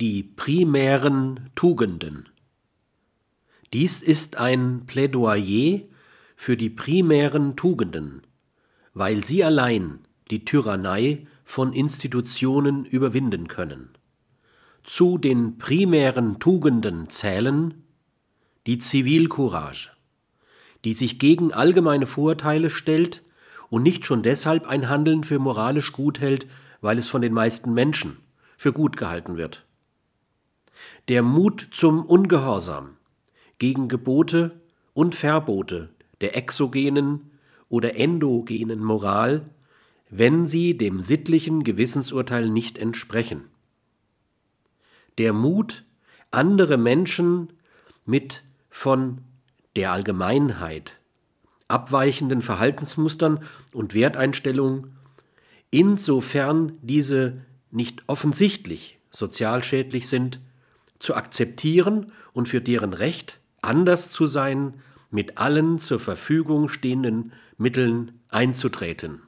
Die primären Tugenden. Dies ist ein Plädoyer für die primären Tugenden, weil sie allein die Tyrannei von Institutionen überwinden können. Zu den primären Tugenden zählen die Zivilcourage, die sich gegen allgemeine Vorurteile stellt und nicht schon deshalb ein Handeln für moralisch gut hält, weil es von den meisten Menschen für gut gehalten wird. Der Mut zum Ungehorsam gegen Gebote und Verbote der exogenen oder endogenen Moral, wenn sie dem sittlichen Gewissensurteil nicht entsprechen. Der Mut, andere Menschen mit von der Allgemeinheit abweichenden Verhaltensmustern und Werteinstellungen, insofern diese nicht offensichtlich sozial schädlich sind, zu akzeptieren und für deren Recht, anders zu sein, mit allen zur Verfügung stehenden Mitteln einzutreten